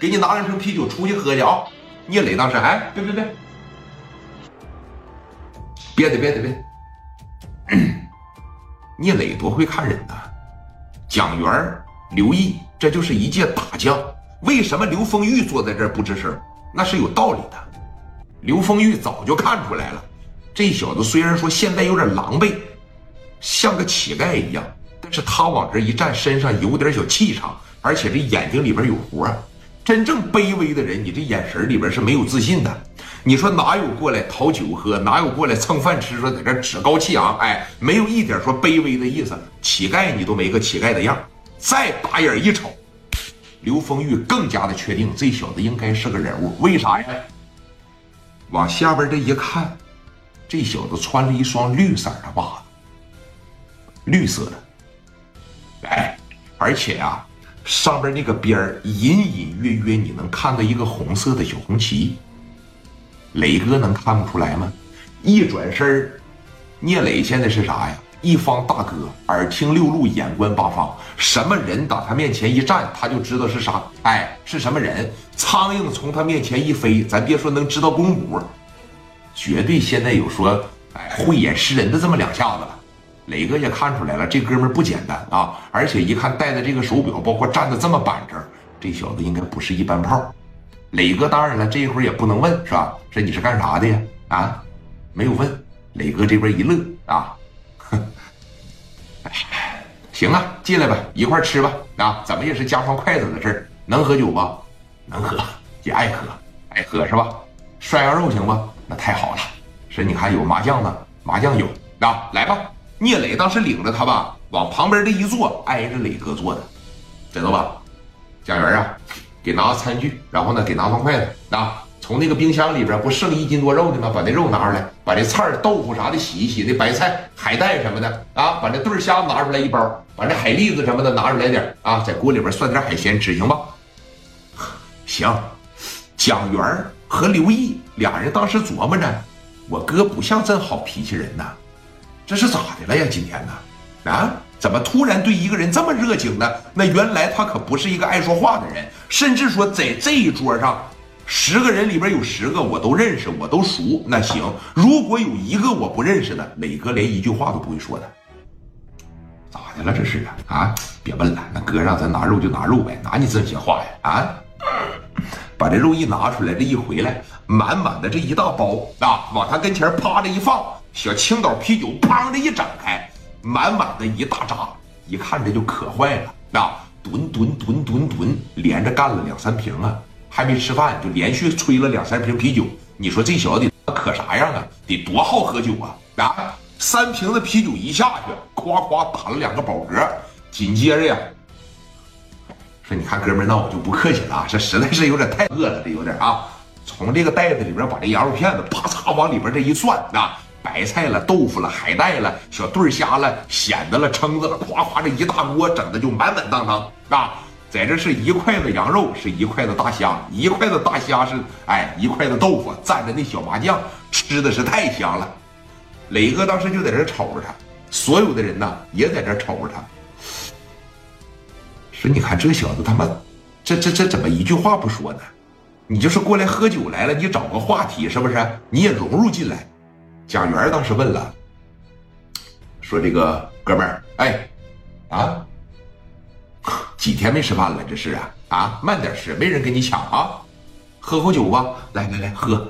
给你拿两瓶啤酒出去喝去啊！聂磊当时哎，别别别，别的别的别，聂磊多会看人呐！蒋元、刘毅，这就是一届大将。为什么刘丰玉坐在这儿不吱声？那是有道理的。刘丰玉早就看出来了，这小子虽然说现在有点狼狈，像个乞丐一样，但是他往这一站，身上有点小气场，而且这眼睛里边有活。真正卑微的人，你这眼神里边是没有自信的。你说哪有过来讨酒喝，哪有过来蹭饭吃？说在这趾高气昂，哎，没有一点说卑微的意思。乞丐你都没个乞丐的样。再打眼一瞅。刘丰玉更加的确定，这小子应该是个人物。为啥呀？往下边这一看，这小子穿了一双绿色的袜子，绿色的。哎，而且呀，上边那个边儿隐隐约约你能看到一个红色的小红旗。磊哥能看不出来吗？一转身聂磊现在是啥呀？一方大哥，耳听六路，眼观八方，什么人打他面前一站，他就知道是啥。哎，是什么人？苍蝇从他面前一飞，咱别说能知道公母，绝对现在有说哎慧眼识人的这么两下子了。磊哥也看出来了，这哥们不简单啊！而且一看戴的这个手表，包括站的这么板正，这小子应该不是一般炮。磊哥当然了，这一会儿也不能问，是吧？说你是干啥的呀？啊，没有问。磊哥这边一乐啊。行啊，进来吧，一块吃吧。啊，怎么也是加双筷子的事儿，能喝酒不？能喝，也爱喝，爱喝是吧？涮羊肉行不？那太好了。说你看有麻将呢，麻将有啊，来吧。聂磊当时领着他吧，往旁边这一坐，挨着磊哥坐的，知道吧？蒋元啊，给拿餐具，然后呢，给拿双筷子啊。从那个冰箱里边不剩一斤多肉的吗？把那肉拿出来，把这菜豆腐啥的洗一洗，那白菜、海带什么的啊，把那对虾拿出来一包，把那海蛎子什么的拿出来点啊，在锅里边涮点海鲜吃，行吧？行。蒋元和刘毅俩人当时琢磨着，我哥不像这好脾气人呐，这是咋的了呀？今天呢？啊？怎么突然对一个人这么热情呢？那原来他可不是一个爱说话的人，甚至说在这一桌上。十个人里边有十个我都认识，我都熟。那行，如果有一个我不认识的，磊哥连一句话都不会说的。咋的了？这是啊啊！别问了，那哥让咱拿肉就拿肉呗，哪你这些话呀？啊！把这肉一拿出来，这一回来，满满的这一大包啊，往他跟前趴着一放，小青岛啤酒砰的一展开，满满的一大扎，一看这就可坏了啊！吨吨吨吨吨，连着干了两三瓶啊！还没吃饭就连续吹了两三瓶啤酒，你说这小子可啥样啊？得多好喝酒啊！啊，三瓶子啤酒一下去，夸夸打了两个饱嗝。紧接着呀，说你看哥们儿，那我就不客气了啊，这实在是有点太饿了，这有点啊。从这个袋子里边把这羊肉片子啪嚓往里边这一涮啊，白菜了、豆腐了、海带了、小对虾了、蚬子了、蛏子了，夸夸这一大锅整的就满满当当啊。在这是一筷子羊肉，是一筷子大虾，一筷子大虾是哎一筷子豆腐，蘸着那小麻酱，吃的是太香了。磊哥当时就在这瞅着他，所有的人呢也在这瞅着他，说：“你看这小子他妈，这这这怎么一句话不说呢？你就是过来喝酒来了，你找个话题是不是？你也融入进来。”蒋元当时问了，说：“这个哥们儿，哎，啊。”几天没吃饭了，这是啊啊，慢点吃，没人跟你抢啊，喝口酒吧，来来来，喝